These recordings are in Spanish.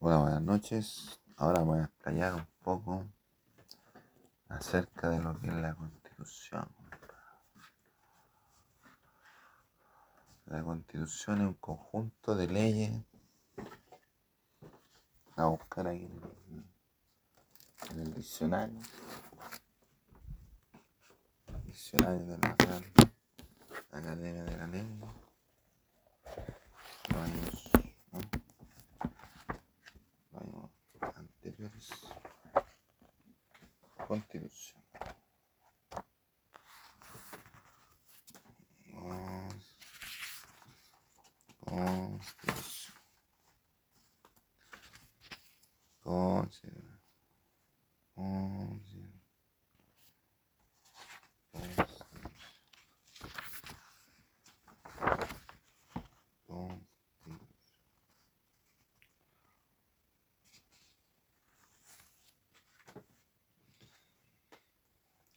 Hola, buenas noches. Ahora voy a explayar un poco acerca de lo que es la constitución. La constitución es un conjunto de leyes. A buscar ahí en el, diccionario. Diccionario de la Real Academia de la Lengua ¿no? Los años anteriores. Constitución. Constitución. Constitución. Constitución.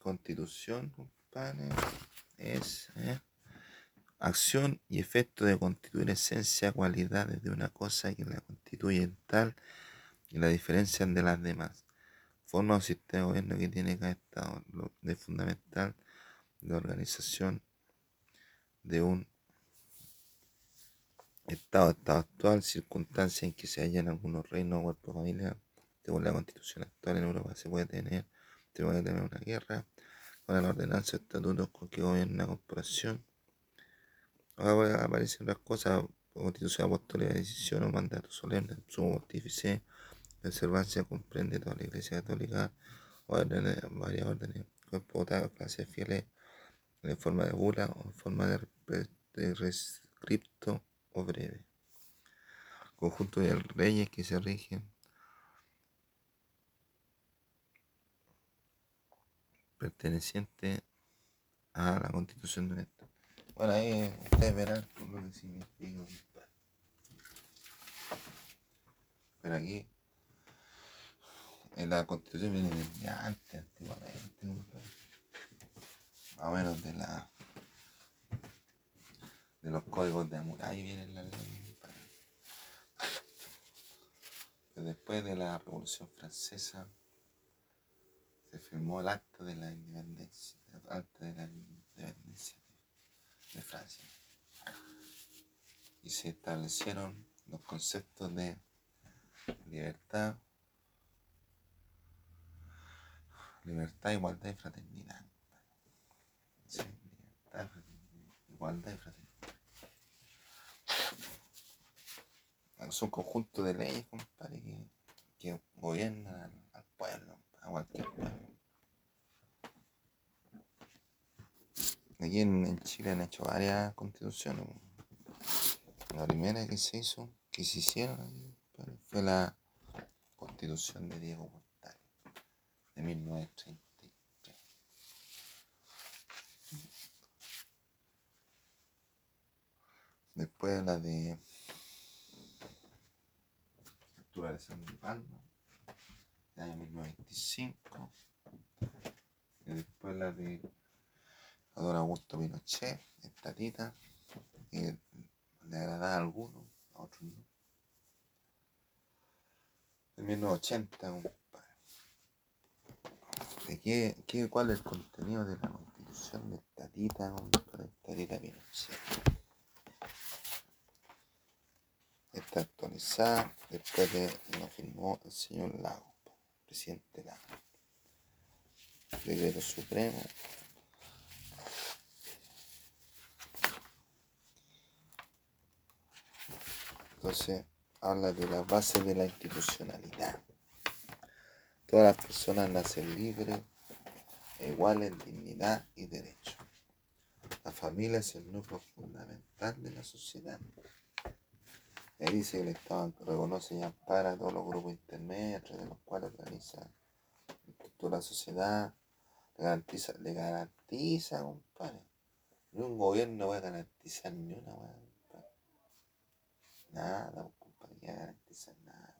Constitución. Constitución, compadre, es ¿eh? acción y efecto de constituir esencia, cualidades de una cosa que la constituyen tal y la diferencian de las demás. Forma o sistema de gobierno que tiene cada Estado lo de fundamental de organización de un Estado, Estado actual, circunstancia en que se hallan algunos reinos o cuerpos familiares. Según la constitución actual en Europa se puede tener, se puede tener una guerra con la ordenanza de estatutos con que gobierna una corporación. Ahora aparecen otras cosas, constitución apostólica de decisión o mandato solemne, sumo pontífice, la observancia comprende toda la iglesia católica, órdenes, varias órdenes, cuerpo votado, clases fieles, en forma de bula o en forma de, de rescripto o breve. Conjunto de reyes que se rigen perteneciente a la constitución de un. Bueno, ahí ustedes verán por lo significa. Pero aquí, en la constitución viene desde antes, antiguamente, más o menos de la de los códigos de Hammurabi viene la ley. después de la Revolución Francesa se firmó el acta de la independencia, el acta de la independencia de, Francia. Y se establecieron los conceptos de libertad, libertad, igualdad y fraternidad. Sí, libertad, igualdad y fraternidad. Es un conjunto de leyes, compadre, que, que gobiernan al, al pueblo, a cualquier pueblo. Aquí en, en Chile han hecho varias constituciones. La primera que se hizo, que se hicieron fue la constitución de Diego Portales, de 1933. Después la de Arturo Alessandro Palma, del año 1925. Y después la de Ador Augusto Pinochet, estatita, que le agradaba a algunos, a otros no. De 1980, compadre. ¿De qué, qué, ¿Cuál es el contenido de la constitución de estatita, compadre? Estatita Pinochet. Está actualizada después de lo firmó el señor Lago, presidente Lago. Decreto Supremo. Entonces, habla de la base de la institucionalidad. Todas las personas nacen libres e iguales en dignidad y derecho. La familia es el núcleo fundamental de la sociedad. Ahí dice que el Estado reconoce y ampara todos los grupos intermedios, entre los cuales organiza toda la sociedad, le garantiza, le garantiza, compadre. Ni un gobierno va a garantizar ni una compadre. Nada, compadre, que garantizar nada.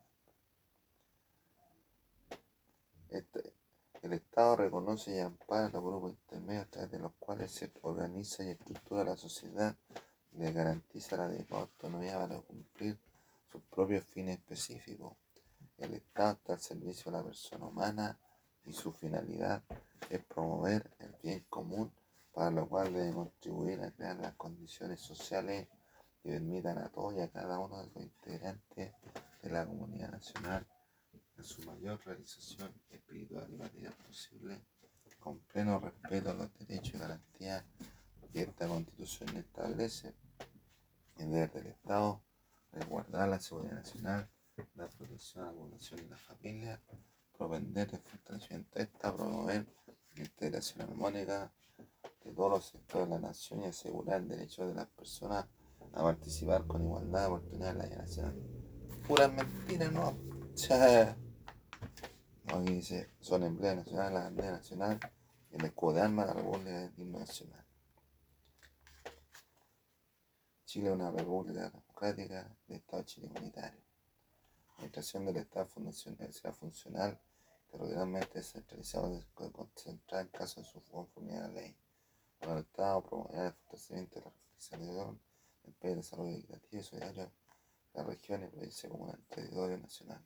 Este- el Estado reconoce y ampara los grupos intermedios a través de los cuales se organiza y estructura la sociedad le garantiza la autonomía para cumplir sus propios fines específicos. El Estado está al servicio de la persona humana y su finalidad es promover el bien común, para lo cual debe contribuir a crear las condiciones sociales que permitan a todos y a cada uno de los integrantes de la comunidad nacional a su mayor realización espiritual y material posible, con pleno respeto a los derechos y garantías que esta constitución establece. El deber del Estado resguardar la seguridad nacional, la protección a la población y la familia, propender el fortalecimiento de esta, promover la integración armónica de todos los sectores de la nación y asegurar el derecho de las personas a participar con igualdad de oportunidades en la nacional. Puras mentiras, ¿no? Aquí dice, son emblema nacional, la bandera nacional el escudo de armas la República Nacional. Chile es una república democrática de Estado Chile unitario. La administración del Estado funcional, será funcional, territorialmente descentralizado concentrada en caso de su conformidad a la ley. El Estado promoverá el fortalecimiento de la reflexión el país de desarrollo equitativo y solidario de las regiones y provincias como el territorio nacional.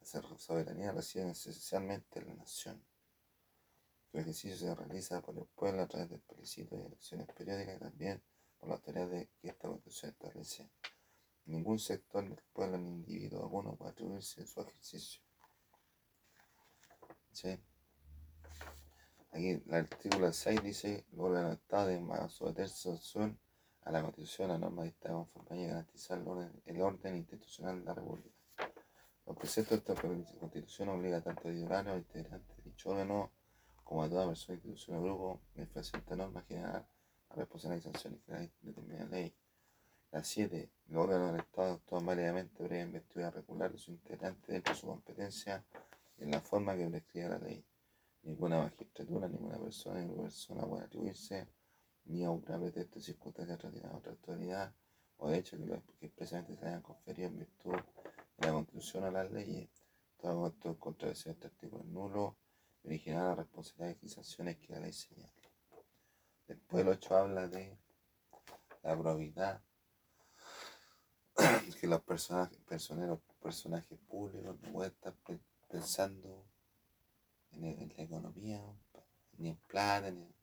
La soberanía reside esencialmente en la nación. Su ejercicio se realiza por el pueblo a través del plebiscito y elecciones periódicas y también por la autoridad de que esta constitución establece. Ningún sector del pueblo ni individuo alguno puede atribuirse su ejercicio. ¿Sí? Aquí el artículo 6 dice, el Estado de someterse a la Constitución, a la norma de Estado conforme y garantizar el orden, institucional de la República. Los preceptos de esta Constitución obligan tanto a ciudadanos, a integrantes de dicho órgano, como a toda persona, institución o grupo, la infracción de esta norma general a responsabilidad y sanciones que determina la ley. La 7. Los órganos del Estado actúan válidamente previa investidura regular de su integrante dentro de su competencia en la forma que prescribe la ley. Ninguna magistratura, ninguna persona, ninguna persona puede atribuirse ni a una pretexto circunstancia relativa a otra autoridad o de hecho que, lo, que expresamente se hayan conferido en virtud de la Constitución o las leyes. Todo esto en contradicción este artículo nulo, original a responsabilidades y sanciones que la ley señala. Después el 8 habla de la probidad, que los personajes, personeros, personajes públicos no pueden estar pensando en, la economía, ni en plata, ni no.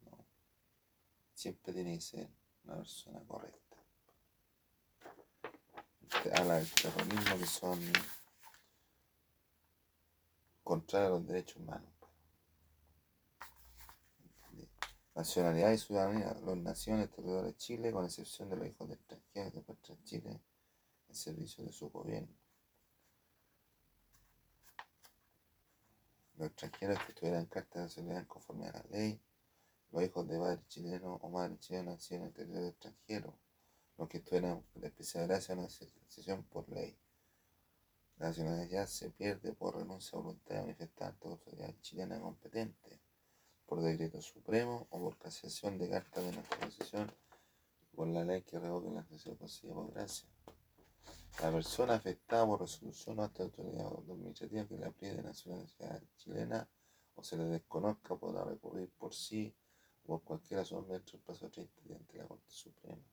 Siempre tiene que ser una persona correcta. Habla del terrorismo que son contrarios a los derechos humanos. Nacionalidad y ciudadanía. Los naciones territoriales de Chile, con excepción de los hijos de extranjeros que encuentran Chile en servicio de su gobierno. Los extranjeros que tuvieran carta de nacionalidad conforme a la ley. Los hijos de padres chilenos o madres chilenas nacidos en el territorio extranjero. Los que tuvieran de especial gracia una decisión por ley. La nacionalidad se pierde por renuncia voluntaria manifestada la autoridad chilena competente por decreto supremo o por casación de carta de y por la ley que revoque la nación concedida por gracia. La persona afectada por resolución o ante autoridad administrativa que la prive de nacionalidad chilena o se le desconozca podrá recurrir por sí por cualquiera de sus el plazo 30 días ante la Corte Suprema.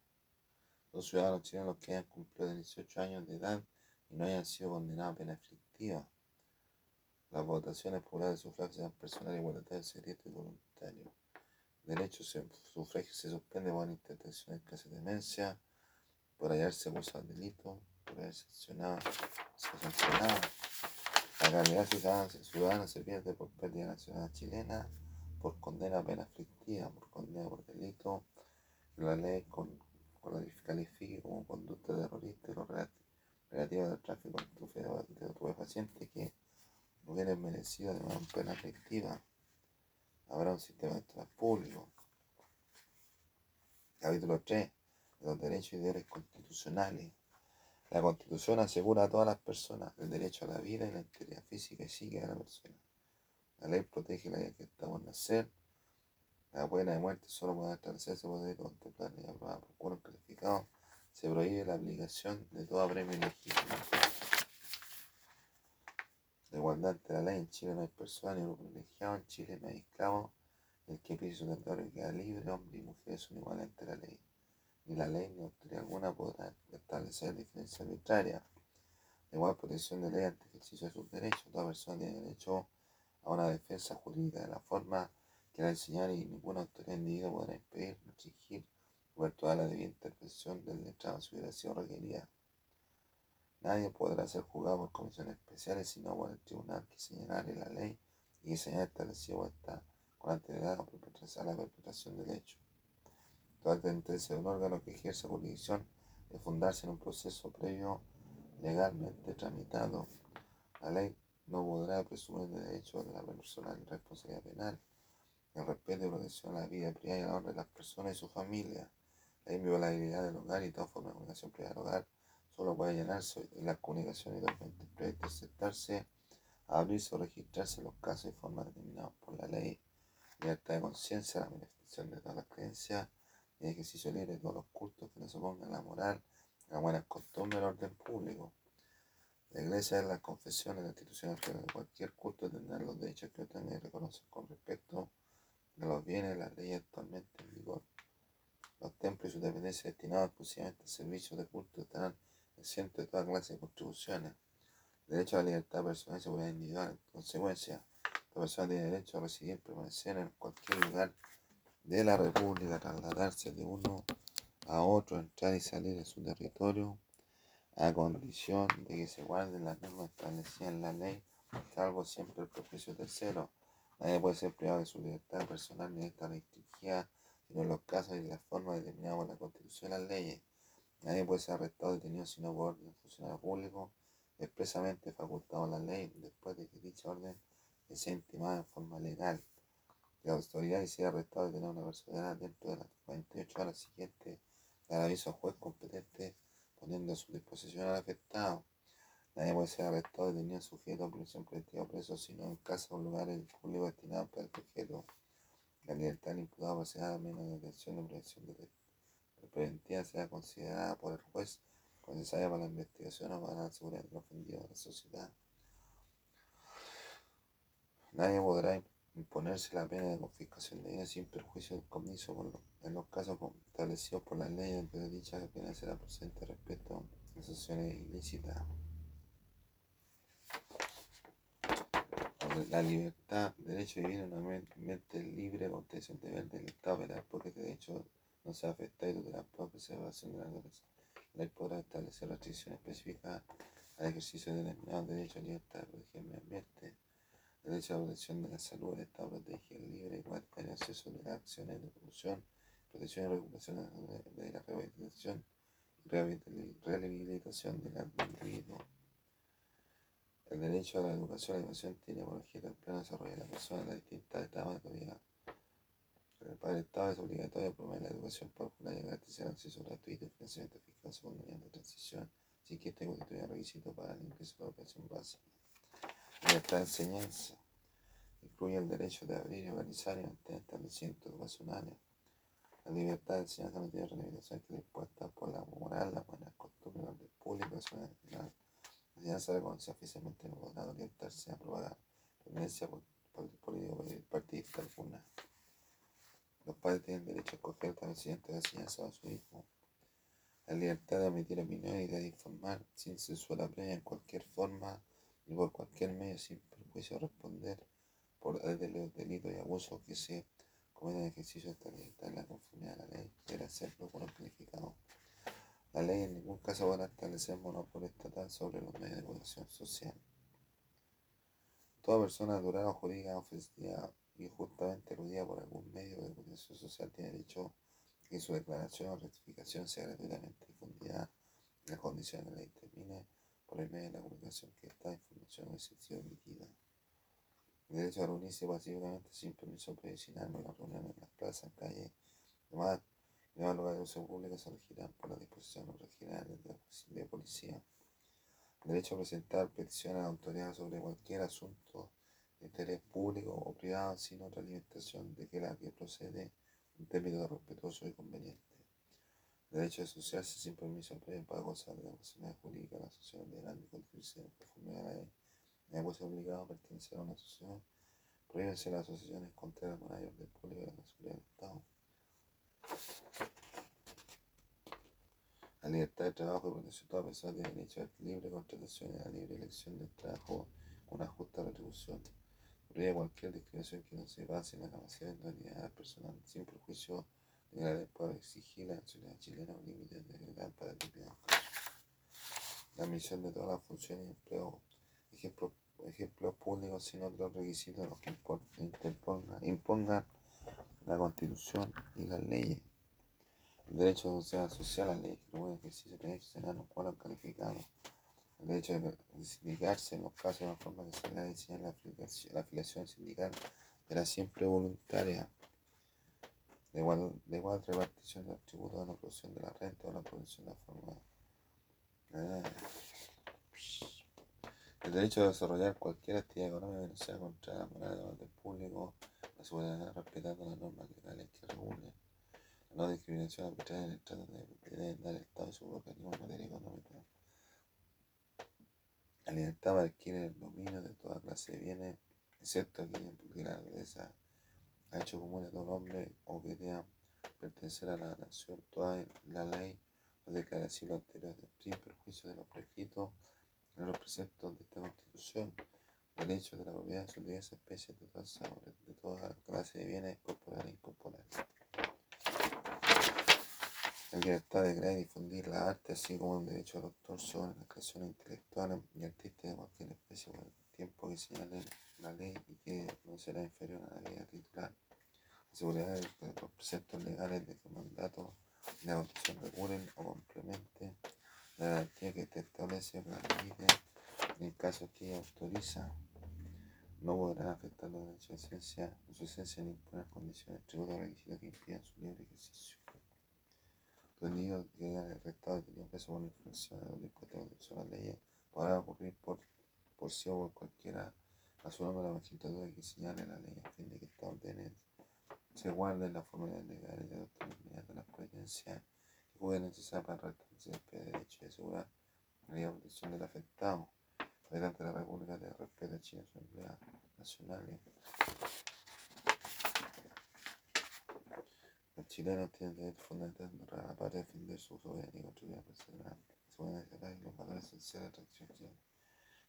Los ciudadanos chilenos que hayan cumplido 18 años de edad y no hayan sido condenados a pena aflictiva las votaciones populares de sufragio sean personales, igualitarias, secreto y voluntario. Derecho de sufragio se suspende por intervención en caso de demencia, por hallarse acusado de delito, por haber sancionado, sancionado. La calidad ciudadana, ciudadana se pierde por pérdida nacional chilena, por condena pena aflictiva, por condena por delito, la ley con, con la califique como conducta terrorista y lo relativo al tráfico de paciente que hubieran merecido de una pena efectiva. Habrá un sistema de transporte público. Capítulo 3. Los derechos y deberes constitucionales. La Constitución asegura a todas las personas el derecho a la vida y la integridad física y psíquica de la persona. La ley protege la vida que está por nacer. La pena de muerte solo puede establecerse por contemplar y aprobada por cuerpo calificado. Se prohíbe la aplicación de toda premio legítimo. De igualdad ante la ley, en Chile no hay persona ni privilegiado, en Chile no hay esclavo, el que pide su territorio queda libre, hombre y mujer son iguales ante la ley. Ni la ley ni autoridad alguna podrá establecer diferencia arbitraria. igual protección de ley ante ejercicio de sus derechos. Toda persona tiene derecho a una defensa jurídica de la forma que la enseñar y ninguna autoridad individual podrá impedir, restringir o toda la debida intervención del letrado si hubiera sido requerida. Nadie podrá ser juzgado por comisiones especiales sino por el tribunal que señalare la ley y que señale establecido esta con anterioridad a la perpetración del hecho. Toda sentencia de un órgano que ejerce jurisdicción de fundarse en un proceso previo legalmente tramitado. La ley no podrá presumir de derecho de la persona en responsabilidad penal, el respeto y protección a la vida privada y a la honra de las personas y su familia, la inviolabilidad del hogar y toda forma de comunicación privada del hogar solo puede llenarse en las comunicaciones puede aceptarse, abrirse o registrarse los casos y formas determinados por la ley, libertad de conciencia, la manifestación de todas las creencias y el ejercicio libre de todos los cultos que no a la moral, la buena costumbre y al orden público. La Iglesia es la confesión y la institución de cualquier culto tendrá los derechos que tenga y reconocer con respecto de los bienes y las leyes actualmente en vigor. Los templos y sus dependencias destinados exclusivamente al servicio de culto estarán exentos de toda clase de contribuciones. Derecho a la libertad personal y seguridad individual. En consecuencia, la persona tiene derecho a residir, permanecer en cualquier lugar de la República, trasladarse de uno a otro, entrar y salir de su territorio, a condición de que se guarden las normas establecidas en la ley, salvo siempre el prejuicio tercero. Nadie puede ser privado de su libertad personal ni estar restringida, sino en los casos y las formas determinadas por la Constitución y las leyes. Nadie puede ser arrestado o detenido sino por orden funcionario público expresamente facultado en la ley después de que dicha orden sea intimada en forma legal. La autoridad sea arrestado y tener una persona dentro de las 48 horas siguientes dar aviso al juez competente poniendo a su disposición al afectado. Nadie puede ser arrestado detenido sujeto a prisión preventiva preso, sino en casa o lugares públicos destinados para el sujeto. La libertad del imputado proceda a menos de detención o prevención de preventiva sea considerada por el juez necesaria para la investigación o para la seguridad del ofendido de la sociedad. Nadie podrá imponerse la pena de confiscación de bienes sin perjuicio del comiso en los casos establecidos por la ley, de dicha pena será presente respecto a asociaciones ilícitas. La libertad, derecho a vivir en un ambiente libre, contención deber del Estado, porque este derecho no se afecta y la preservación de la naturaleza. La ley podrá establecer restricciones específicas al ejercicio de determinados derechos a libertad el medio ambiente, derecho a la protección de la salud, el Estado protege el libre y el acceso de las acciones de promoción, protección y recuperación de la rehabilitación y rehabilitación del individuo. El derecho a la educación y la educación tiene por objeto el pleno desarrollo de la persona en las distintas etapas de la vida para el Estado es obligatorio promover la educación popular y garantizar acceso gratuito y financiamiento fiscal secundario de transición, sin que este constituya requisito para el ingreso de la educación básica. Libertad de enseñanza incluye el derecho de abrir y organizar y mantener establecimientos educacionales. La libertad de enseñanza no tiene limitación que dispuesta por la moral, la buena costumbre, el público, la enseñanza reconocida oficialmente no podrá orientarse a propagar tendencia político partidista alguna. Los padres tienen derecho a escoger siguiente de enseñanza a su hijo. La libertad de emitir opiniones y de informar sin censura previa en cualquier forma y por cualquier medio sin perjuicio de responder por los delitos y abusos que se cometen en ejercicio de esta libertad en la conformidad de la ley, debe hacerlo con el planificado. La ley en ningún caso podrá establecer monopolio estatal sobre los medios de comunicación social. Toda persona natural o jurídica ofrecida injustamente aludida por algún medio de comunicación social tiene derecho a que su declaración o rectificación sea gratuitamente difundida en las condiciones de la ley determine medio de la comunicación que esta información haya sido emitida. El derecho a reunirse pacíficamente sin permiso previsional en las reuniones en las plazas, calles demás, demás lugares de uso público se regirán por las disposiciones regionales de policía. El derecho a presentar peticiones a la autoridad sobre cualquier asunto interés público o privado sin otra alimentación de que la que procede en términos respetuoso y conveniente. Derecho a asociarse sin permiso previo para gozar de la personalidad jurídica de la asociación deberán de constituirse conforme a la ley. Nadie ser obligado a pertenecer a una asociación. Prohíbense las asociaciones contrarias a la orden pública de la seguridad del Estado. La libertad de trabajo y protección toda persona tiene derecho a la libre contratación y a la libre elección del trabajo con una justa retribución. Prohíbe cualquier discriminación que no se base en la capacidad de individualidad personal, sin perjuicio de la ley para exigir la nacionalidad chilena o límites de edad para determinados casos. La admisión de todas las funciones y empleos, ejemplos, ejemplos públicos sin otros requisitos los que impongan, impongan la Constitución y las leyes. El derecho de sociedad social, la ley que no ejercicio de derechos enanos, cual calificados. El derecho de sindicarse en los casos de la forma que se le diseñar la afiliación, sindical era siempre voluntaria. De igual, de igual repartición de los tributos de la producción de la renta o la producción de la forma. Ah. El derecho de desarrollar cualquier actividad económica que no sea contra la moral del orden público, la seguridad respetando las normas legales que regulen la no discriminación arbitraria en el trato de deben dar el Estado y su organismo en materia económica. La libertad adquirir el dominio de toda clase de bienes, excepto aquellos que la naturaleza ha hecho común a todo hombre o que deba pertenecer a la nación, toda la ley o declaración anterior sin perjuicio de los prescritos en los preceptos de esta Constitución, derechos de la propiedad de sus diversas especies de todas, de toda clase de bienes corporales e incorporales. La libertad de crear y difundir la arte, así como el derecho al autor sobre las creaciones intelectuales y artísticas de cualquier especie por el tiempo que señale la ley y que no será inferior a la ley titular. La de los preceptos legales de que mandato de la votación regulen o complemente la garantía que te establece la ley en el caso que autoriza no podrá afectar derechos de esencia, su esencia ni imponer condiciones, tributos o que impidan su libre ejercicio detenido que hayan arrestado detenido preso por infracción de los dispuestos de las leyes podrá ocurrir por, por sí o por cualquiera a su nombre la magistratura que señale la ley a fin de que estas órdenes se guarden la formalidad legal y de autonomía de las providencias que pueden necesitar para restablecer el derecho y asegurar la protección del afectado, de la República de respeto a su empleados nacionales. Los chilenos tienen derecho fundamental para defender su soberanía y construir la personal, soberanía y los valores esenciales de la tradición chilena.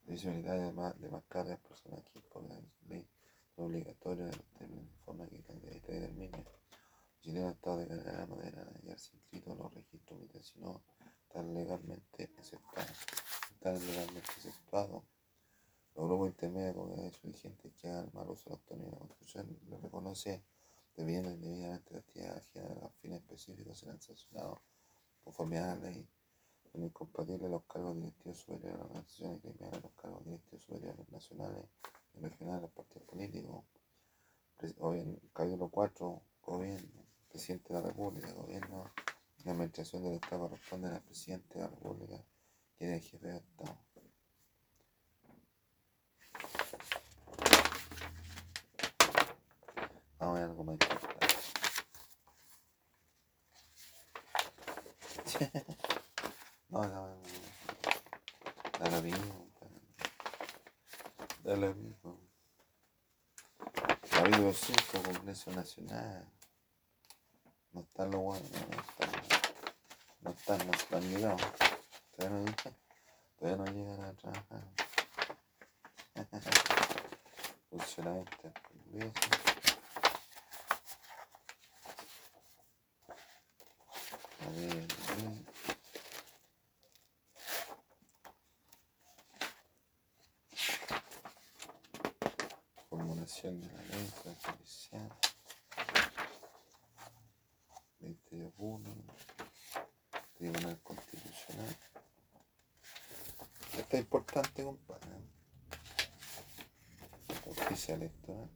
La visibilidad de, de marcar a las personas que la ley son obligatorias de los términos de forma que candidata determine. El chileno estado de carrera manera de hallarse inscrito en los registros militares, sino están legalmente aceptados. Están legalmente aceptados. Los grupos intermedios su vigente que hagan mal uso de la autonomía de la Constitución lo reconoce debiendo indebidamente la actividad ajena a los fines específicos serán sancionados conforme a la ley. Son incompatibles los cargos directivos superiores a las organizaciones criminales, los cargos directivos superiores nacionales y regionales, los partidos políticos. O bien, capítulo 4, gobierno, presidente de la República, gobierno, la administración del Estado corresponde al presidente de la República, es el jefe del Estado. Vamos a ver algo más importante. no, no, no. Da lo mismo. Da lo mismo. Capítulo 5, Congreso Nacional. No están los buenos, no están. No están, no están llegados. Todavía no dije. Todavía no llegan a trabajar. Funcionamiento del. Formulación de la ley judicial. 20 de junio. Tribunal Constitucional. Esto es importante, compadre. Justicia electoral.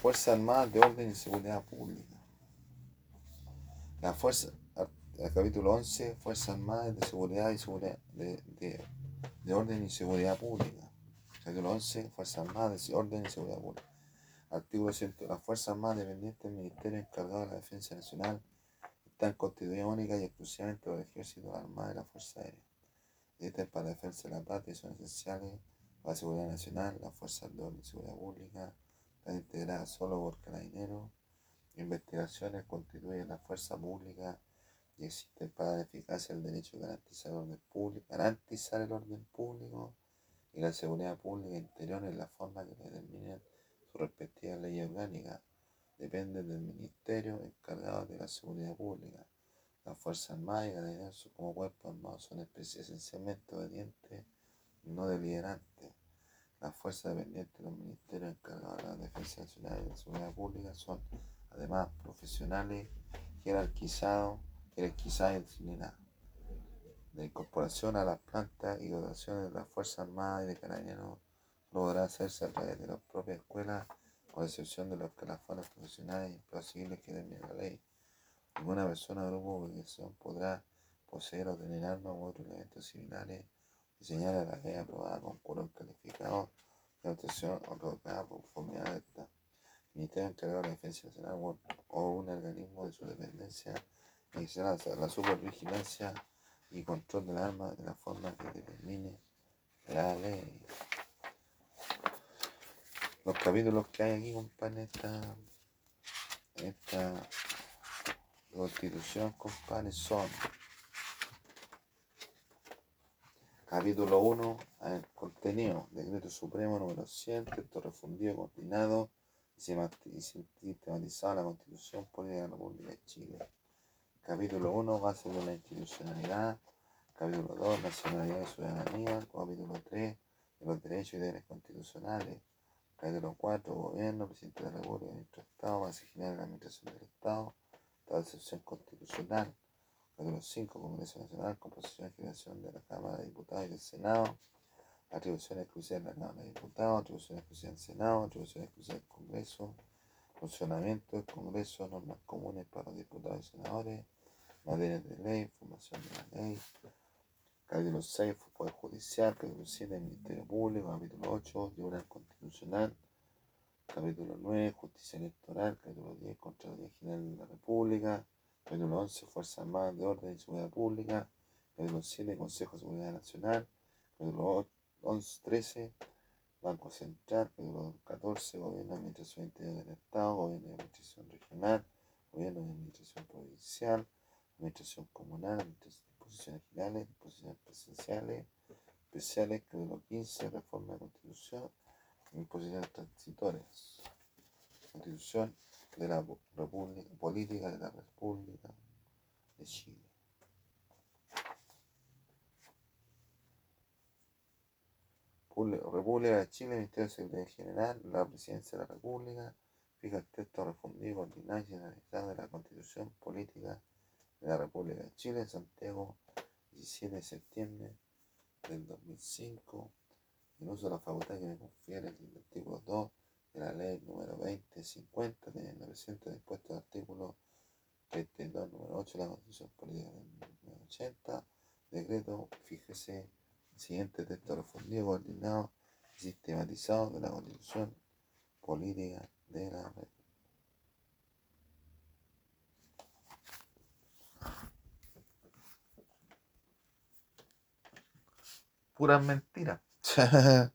Fuerza Armada de Orden y Seguridad Pública. La Fuerza el capítulo 11, Fuerzas Armadas de Seguridad y Seguridad de, de, de Orden y Seguridad Pública. Capítulo 11, Fuerzas Armadas de Orden y Seguridad Pública. Artículo 100. Las Fuerzas Armadas dependientes del Ministerio encargado de la Defensa Nacional están constituidas única y exclusivamente por el Ejército, la Armada y la Fuerza Aérea. Existen para la defensa de la patria y son esenciales para la seguridad nacional, las fuerzas de orden y seguridad pública, están integradas solo por carabineros, investigaciones constituyen la fuerza pública y existe para la eficacia el derecho de garantizar el orden público, garantizar el orden público y la seguridad pública interior en la forma que determinen sus respectivas leyes orgánicas. Depende del ministerio encargado de la seguridad pública. Las Fuerzas Armadas y Carabineros como cuerpos armados son esencialmente obedientes no deliberantes. Las fuerzas dependientes de los ministerios encargados de la defensa nacional y de la seguridad pública son, además, profesionales, jerarquizados, jerarquizadas y disciplinadas. La incorporación a las plantas y dotaciones de las Fuerzas Armadas y de Carabineros podrá hacerse a través de las propias escuelas, con excepción de los escalafones profesionales civiles que determina la ley. Ninguna persona o grupo de organización podrá poseer o tener armas u otros elementos similares diseñar la ley aprobada con curos calificados de obtención otorgada por conformidad de esta. Ministerio encargado de la Defensa Nacional o un organismo de su dependencia iniciará la supervigilancia y control del arma de la forma que determine la ley. Los capítulos que hay aquí, compadre, esta, esta constitución, compadre, son capítulo 1, el contenido, decreto supremo número 100, texto refundido, coordinado y sistematizado la constitución política de la República de Chile. Capítulo 1, base de la institucionalidad. Capítulo 2, nacionalidad y ciudadanía. Capítulo 3, de los derechos y deberes constitucionales. Capítulo 4, gobierno, presidente de la República, ministro de Estado, base general de la administración del Estado, excepción constitucional. Capítulo 5, Congreso Nacional, composición y generación de la Cámara de Diputados y del Senado. Atribuciones exclusivas de la Cámara de Diputados, atribuciones exclusivas del Senado, atribuciones exclusivas del Congreso, funcionamiento del Congreso, normas comunes para los diputados y senadores, materias de ley, formación de la ley, capítulo 6, Poder Judicial, capítulo 7, Ministerio Público, capítulo 8, Tribunal Constitucional, capítulo 9, Justicia Electoral, capítulo 10, Contraloría General de la República, capítulo 11, Fuerzas Armadas de Orden y Seguridad Pública, capítulo 7, Consejo de Seguridad Nacional, capítulo 11, 13, Banco Central, capítulo 14, Gobierno de Administración Interior del Estado, Gobierno de Administración Regional, Gobierno de Administración Provincial, Administración Comunal, Disposiciones Generales, Disposiciones Presenciales, Especiales, capítulo 15, Reforma de Constitución, Disposiciones Transitorias, Constitución de la República, Política de la República de Chile. República de Chile, Ministerio de Seguridad General, la Presidencia de la República, fija el texto refundido, ordinario y analizado de la Constitución Política de la República de Chile, Santiago, 17 de septiembre del 2005, en uso de la facultad que me confiere el artículo 2 de la ley número 2050, teniendo presente dispuesto el artículo 32, número 8 de la Constitución Política del 80, decreto, fíjese siguiente texto refundido, coordinado y sistematizado de la Constitución Política de la República. Puras mentiras.